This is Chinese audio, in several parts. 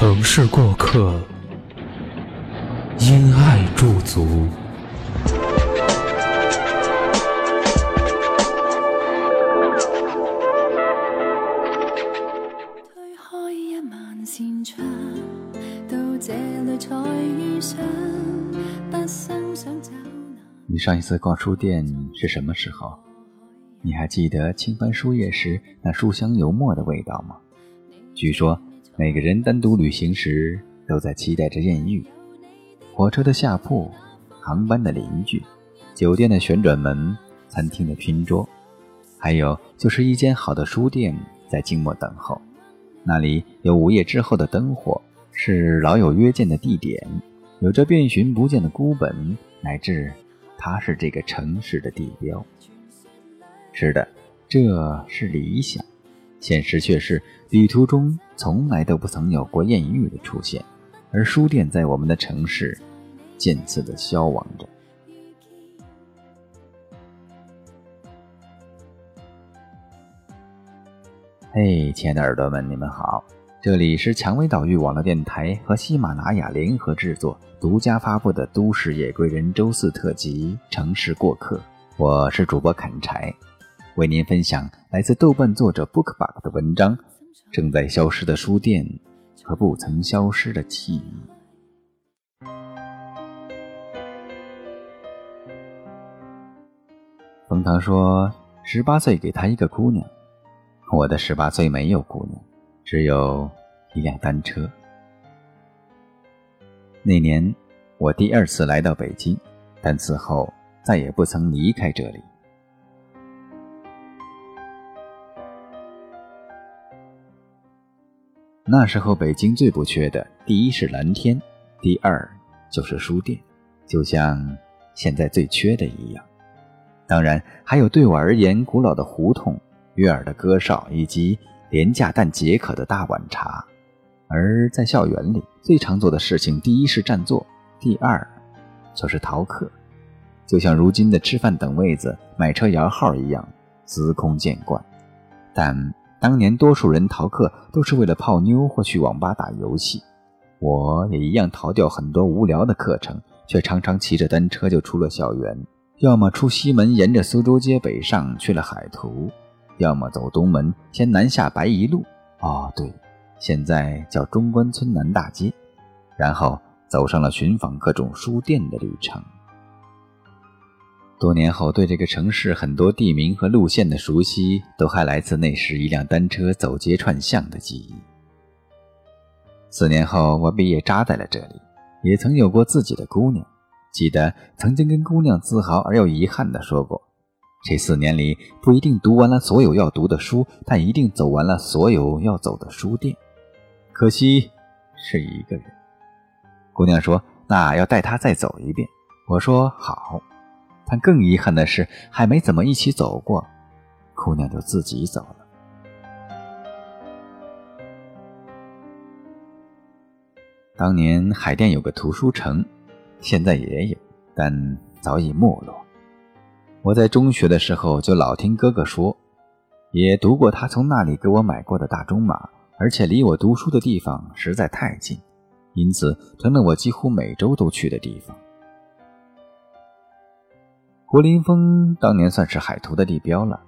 城市过客，因爱驻足。推开一扇窗，到这里才遇上，你上一次逛书店是什么时候？你还记得轻翻书页时那书香油墨的味道吗？据说每个人单独旅行时都在期待着艳遇。火车的下铺，航班的邻居，酒店的旋转门，餐厅的拼桌，还有就是一间好的书店在静默等候。那里有午夜之后的灯火，是老友约见的地点，有着遍寻不见的孤本，乃至它是这个城市的地标。是的，这是理想，现实却是旅途中从来都不曾有过艳遇的出现，而书店在我们的城市渐次的消亡着。嘿，亲爱的耳朵们，你们好！这里是蔷薇岛屿网络电台和喜马拉雅联合制作、独家发布的《都市夜归人》周四特辑《城市过客》，我是主播砍柴，为您分享来自豆瓣作者 BookBug 的文章《正在消失的书店和不曾消失的记忆》。冯唐说：“十八岁给他一个姑娘。”我的十八岁没有姑娘，只有一辆单车。那年，我第二次来到北京，但此后再也不曾离开这里。那时候，北京最不缺的，第一是蓝天，第二就是书店，就像现在最缺的一样。当然，还有对我而言古老的胡同。悦耳的歌哨以及廉价但解渴的大碗茶，而在校园里最常做的事情，第一是占座，第二就是逃课，就像如今的吃饭等位子、买车摇号一样司空见惯。但当年多数人逃课都是为了泡妞或去网吧打游戏，我也一样逃掉很多无聊的课程，却常常骑着单车就出了校园，要么出西门，沿着苏州街北上去了海图。要么走东门，先南下白宜路，哦对，现在叫中关村南大街，然后走上了寻访各种书店的旅程。多年后，对这个城市很多地名和路线的熟悉，都还来自那时一辆单车走街串巷的记忆。四年后，我毕业扎在了这里，也曾有过自己的姑娘，记得曾经跟姑娘自豪而又遗憾地说过。这四年里，不一定读完了所有要读的书，但一定走完了所有要走的书店。可惜是一个人。姑娘说：“那要带他再走一遍。”我说：“好。”但更遗憾的是，还没怎么一起走过，姑娘就自己走了。当年海淀有个图书城，现在也有，但早已没落。我在中学的时候就老听哥哥说，也读过他从那里给我买过的大中马，而且离我读书的地方实在太近，因此成了我几乎每周都去的地方。胡林峰当年算是海图的地标了，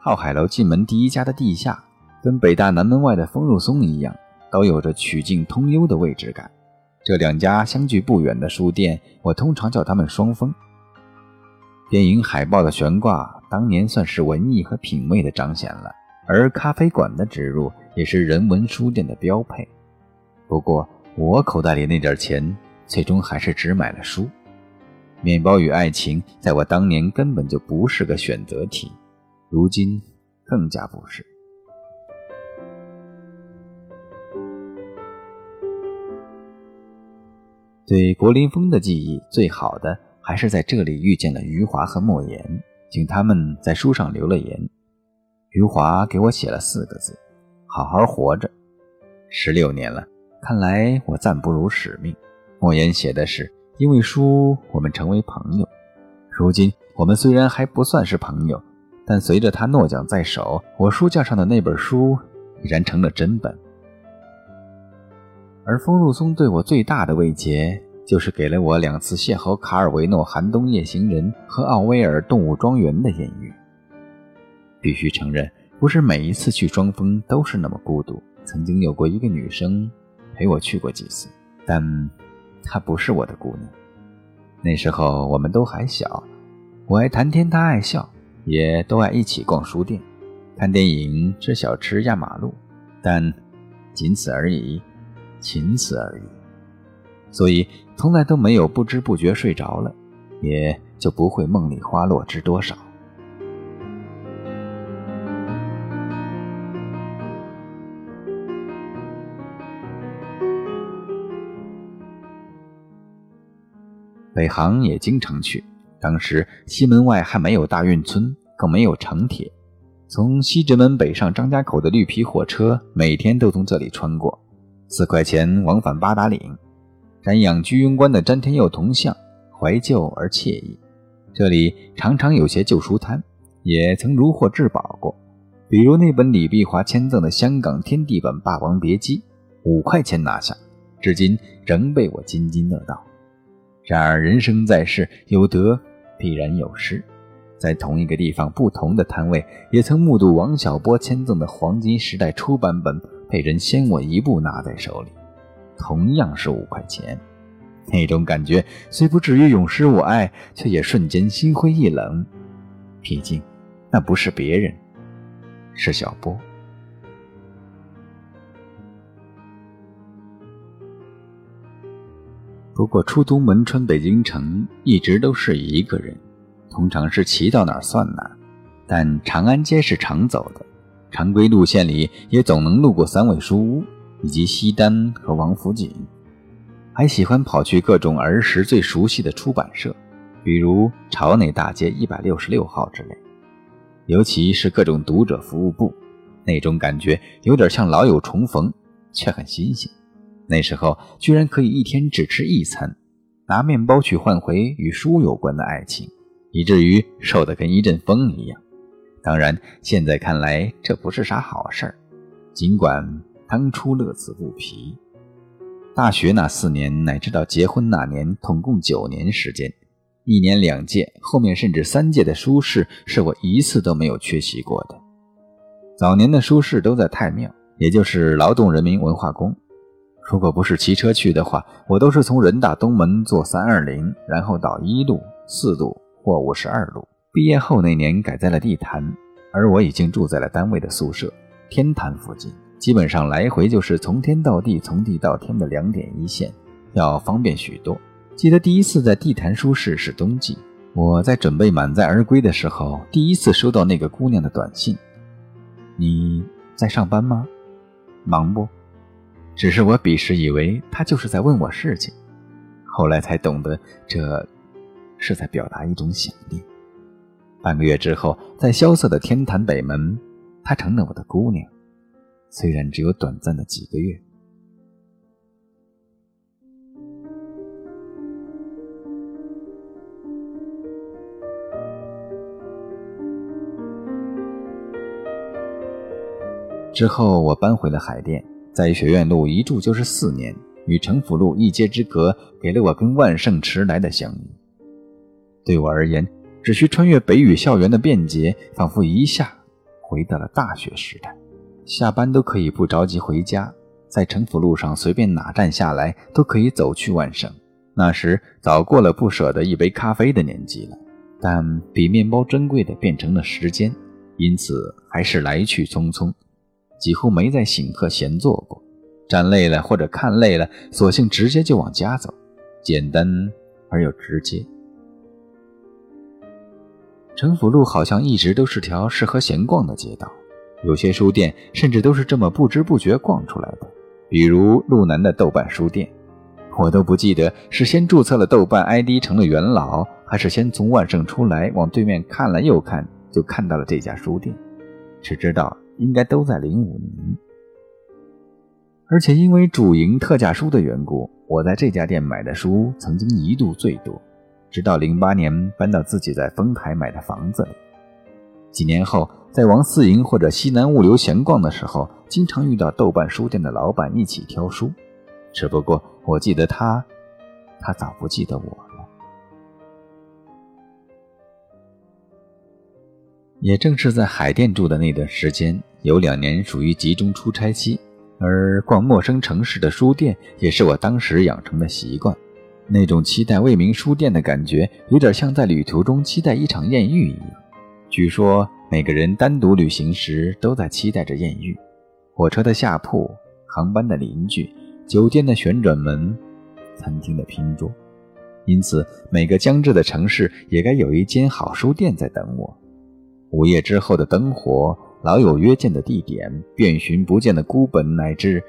浩海楼进门第一家的地下，跟北大南门外的丰肉松一样，都有着曲径通幽的位置感。这两家相距不远的书店，我通常叫他们双峰。电影海报的悬挂，当年算是文艺和品味的彰显了；而咖啡馆的植入，也是人文书店的标配。不过，我口袋里那点钱，最终还是只买了书。面包与爱情，在我当年根本就不是个选择题，如今更加不是。对柏林风的记忆，最好的还是在这里遇见了余华和莫言，请他们在书上留了言。余华给我写了四个字：“好好活着。”十六年了，看来我暂不辱使命。莫言写的是：“因为书，我们成为朋友。”如今我们虽然还不算是朋友，但随着他诺奖在手，我书架上的那本书已然成了真本。而风入松对我最大的慰藉，就是给了我两次邂逅卡尔维诺《寒冬夜行人》和奥威尔《动物庄园》的艳遇。必须承认，不是每一次去双峰都是那么孤独。曾经有过一个女生陪我去过几次，但她不是我的姑娘。那时候我们都还小，我爱谈天，她爱笑，也都爱一起逛书店、看电影、吃小吃、压马路，但仅此而已，仅此而已。所以从来都没有不知不觉睡着了，也就不会梦里花落知多少。北航也经常去，当时西门外还没有大运村，更没有城铁。从西直门北上张家口的绿皮火车，每天都从这里穿过，四块钱往返八达岭。瞻仰居庸关的詹天佑铜像，怀旧而惬意。这里常常有些旧书摊，也曾如获至宝过，比如那本李碧华签赠的香港天地本《霸王别姬》，五块钱拿下，至今仍被我津津乐道。然而，人生在世，有得必然有失。在同一个地方，不同的摊位也曾目睹王小波签赠的黄金时代初版本被人先我一步拿在手里，同样是五块钱。那种感觉虽不至于永失我爱，却也瞬间心灰意冷。毕竟，那不是别人，是小波。不过，出东门穿北京城一直都是一个人，通常是骑到哪儿算哪儿。但长安街是常走的，常规路线里也总能路过三味书屋以及西单和王府井。还喜欢跑去各种儿时最熟悉的出版社，比如朝内大街一百六十六号之类。尤其是各种读者服务部，那种感觉有点像老友重逢，却很新鲜。那时候居然可以一天只吃一餐，拿面包去换回与书有关的爱情，以至于瘦得跟一阵风一样。当然，现在看来这不是啥好事儿，尽管当初乐此不疲。大学那四年，乃至到结婚那年，统共九年时间，一年两届，后面甚至三届的书市，是我一次都没有缺席过的。早年的书市都在太庙，也就是劳动人民文化宫。如果不是骑车去的话，我都是从人大东门坐三二零，然后到一路、四路或五十二路。毕业后那年改在了地坛，而我已经住在了单位的宿舍天坛附近，基本上来回就是从天到地、从地到天的两点一线，要方便许多。记得第一次在地坛书市是冬季，我在准备满载而归的时候，第一次收到那个姑娘的短信：“你在上班吗？忙不？”只是我彼时以为他就是在问我事情，后来才懂得这是在表达一种想念。半个月之后，在萧瑟的天坛北门，她成了我的姑娘，虽然只有短暂的几个月。之后，我搬回了海淀。在学院路一住就是四年，与城府路一街之隔，给了我跟万盛迟来的相遇。对我而言，只需穿越北语校园的便捷，仿佛一下回到了大学时代。下班都可以不着急回家，在城府路上随便哪站下来，都可以走去万盛。那时早过了不舍得一杯咖啡的年纪了，但比面包珍贵的变成了时间，因此还是来去匆匆。几乎没在醒客闲坐过，站累了或者看累了，索性直接就往家走，简单而又直接。城府路好像一直都是条适合闲逛的街道，有些书店甚至都是这么不知不觉逛出来的，比如路南的豆瓣书店，我都不记得是先注册了豆瓣 ID 成了元老，还是先从万盛出来往对面看了又看，就看到了这家书店。只知道应该都在零五年。而且因为主营特价书的缘故，我在这家店买的书曾经一度最多。直到零八年搬到自己在丰台买的房子里，几年后在王四营或者西南物流闲逛的时候，经常遇到豆瓣书店的老板一起挑书。只不过我记得他，他早不记得我也正是在海淀住的那段时间，有两年属于集中出差期，而逛陌生城市的书店也是我当时养成的习惯。那种期待未名书店的感觉，有点像在旅途中期待一场艳遇一样。据说每个人单独旅行时都在期待着艳遇：火车的下铺、航班的邻居、酒店的旋转门、餐厅的拼桌。因此，每个将至的城市也该有一间好书店在等我。午夜之后的灯火、老友约见的地点、遍寻不见的孤本，乃至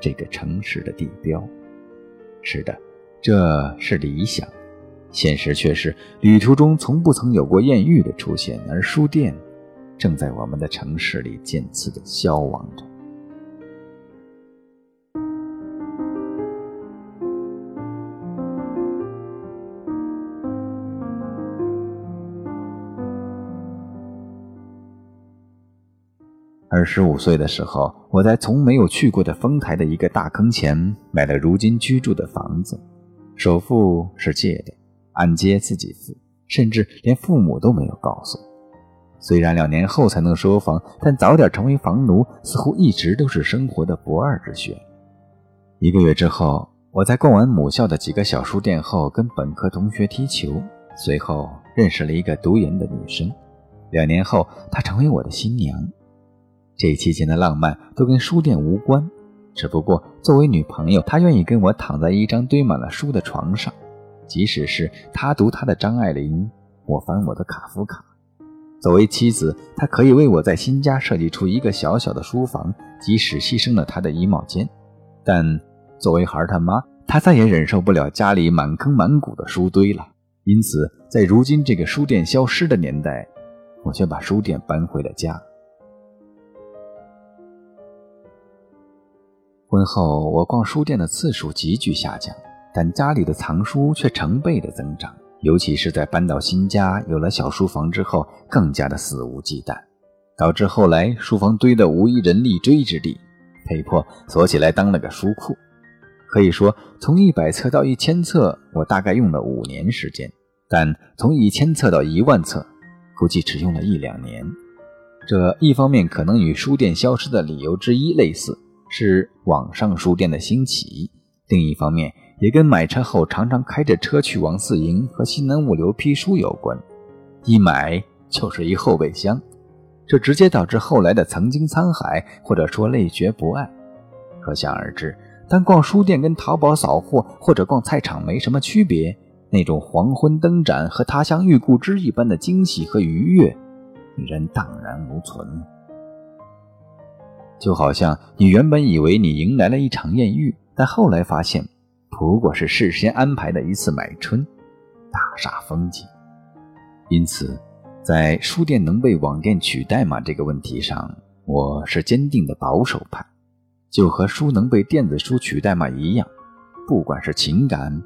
这个城市的地标。是的。这是理想，现实却是旅途中从不曾有过艳遇的出现，而书店正在我们的城市里渐次的消亡着。十五岁的时候，我在从没有去过的丰台的一个大坑前买了如今居住的房子。首付是借的，按揭自己付，甚至连父母都没有告诉。虽然两年后才能收房，但早点成为房奴似乎一直都是生活的不二之选。一个月之后，我在逛完母校的几个小书店后，跟本科同学踢球，随后认识了一个读研的女生。两年后，她成为我的新娘。这期间的浪漫都跟书店无关。只不过，作为女朋友，她愿意跟我躺在一张堆满了书的床上，即使是她读她的张爱玲，我翻我的卡夫卡。作为妻子，她可以为我在新家设计出一个小小的书房，即使牺牲了她的衣帽间。但作为孩他妈，她再也忍受不了家里满坑满谷的书堆了。因此，在如今这个书店消失的年代，我却把书店搬回了家。婚后，我逛书店的次数急剧下降，但家里的藏书却成倍的增长。尤其是在搬到新家、有了小书房之后，更加的肆无忌惮，导致后来书房堆得无一人力追之地，被迫锁起来当了个书库。可以说，从一百册到一千册，我大概用了五年时间；但从一千册到一万册，估计只用了一两年。这一方面可能与书店消失的理由之一类似。是网上书店的兴起，另一方面也跟买车后常常开着车去王四营和西南物流批书有关。一买就是一后备箱，这直接导致后来的曾经沧海，或者说累觉不爱。可想而知，当逛书店跟淘宝扫货或者逛菜场没什么区别，那种黄昏灯盏和他乡遇故知一般的惊喜和愉悦，人荡然无存。就好像你原本以为你迎来了一场艳遇，但后来发现，不过是事先安排的一次买春，大煞风景。因此，在书店能被网店取代吗这个问题上，我是坚定的保守派。就和书能被电子书取代吗一样，不管是情感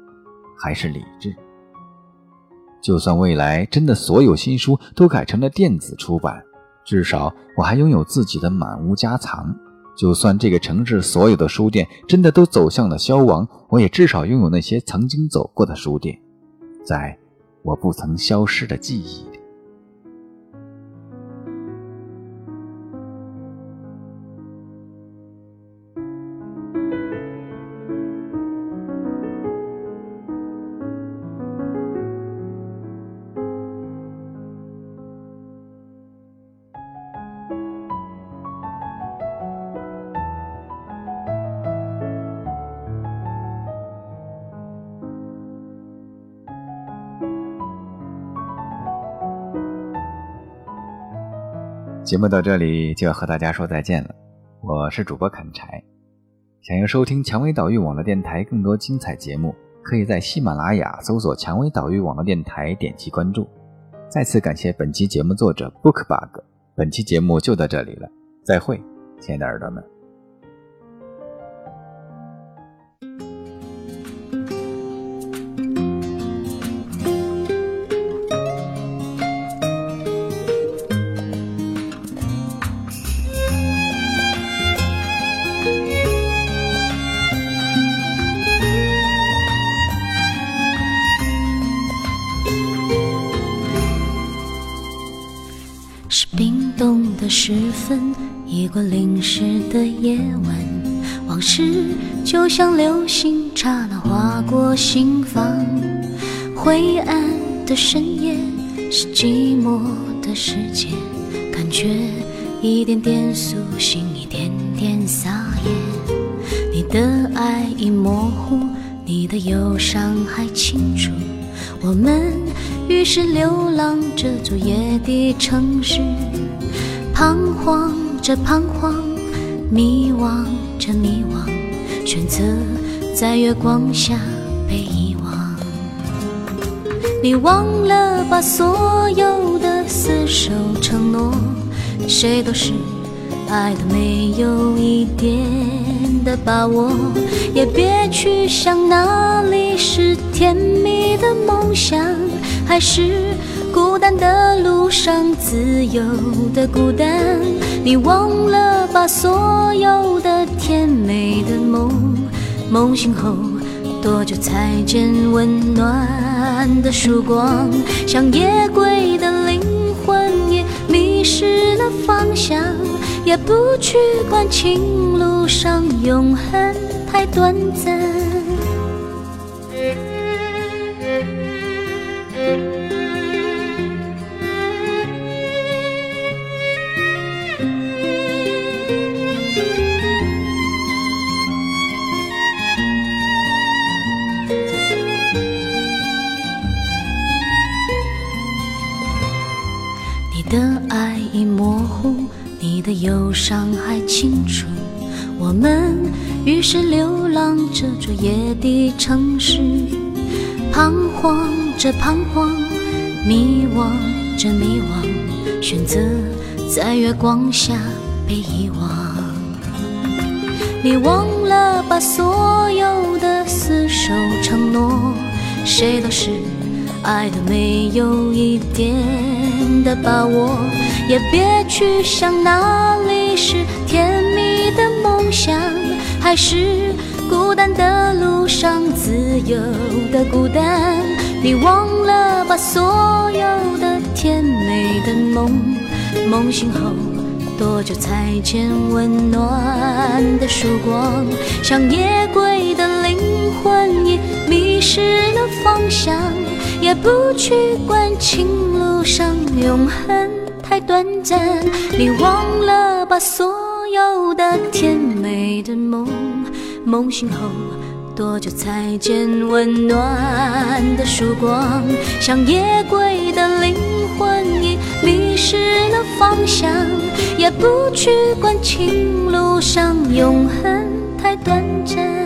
还是理智。就算未来真的所有新书都改成了电子出版。至少我还拥有自己的满屋家藏，就算这个城市所有的书店真的都走向了消亡，我也至少拥有那些曾经走过的书店，在我不曾消失的记忆。节目到这里就要和大家说再见了，我是主播砍柴。想要收听蔷薇岛屿网络电台更多精彩节目，可以在喜马拉雅搜索“蔷薇岛屿网络电台”，点击关注。再次感谢本期节目作者 Bookbug。本期节目就到这里了，再会，亲爱的耳朵们。时分，一个淋湿的夜晚，往事就像流星，刹那划过心房。灰暗的深夜，是寂寞的世界，感觉一点点苏醒，一点点撒野。你的爱已模糊，你的忧伤还清楚。我们于是流浪这座夜的城市，彷徨着彷徨，迷惘着迷惘，选择在月光下被遗忘。你忘了把所有的厮守承诺，谁都是爱的没有一点的把握，也别去想哪里是甜蜜的梦想，还是孤单的路上自由的孤单。你忘了把所有的甜美的梦，梦醒后多久才见温暖的曙光？像夜归的灵魂也迷失了方向，也不去管情路上永恒太短暂。的爱已模糊，你的忧伤还清楚。我们于是流浪这座夜的城市，彷徨着彷徨，迷惘着迷惘，选择在月光下被遗忘。你忘了把所有的厮守承诺，谁都是爱的没有一点的把握，也别去想哪里是甜蜜的梦想，还是孤单的路上自由的孤单。你忘了把所有的甜美的梦，梦醒后多久才见温暖的曙光？像夜归的灵魂已迷失了方向，也不去管情路上永恒太短暂。你忘了把所有的甜美的梦，梦醒后多久才见温暖的曙光？像夜归的灵魂已迷失了方向，也不去管情路上永恒太短暂。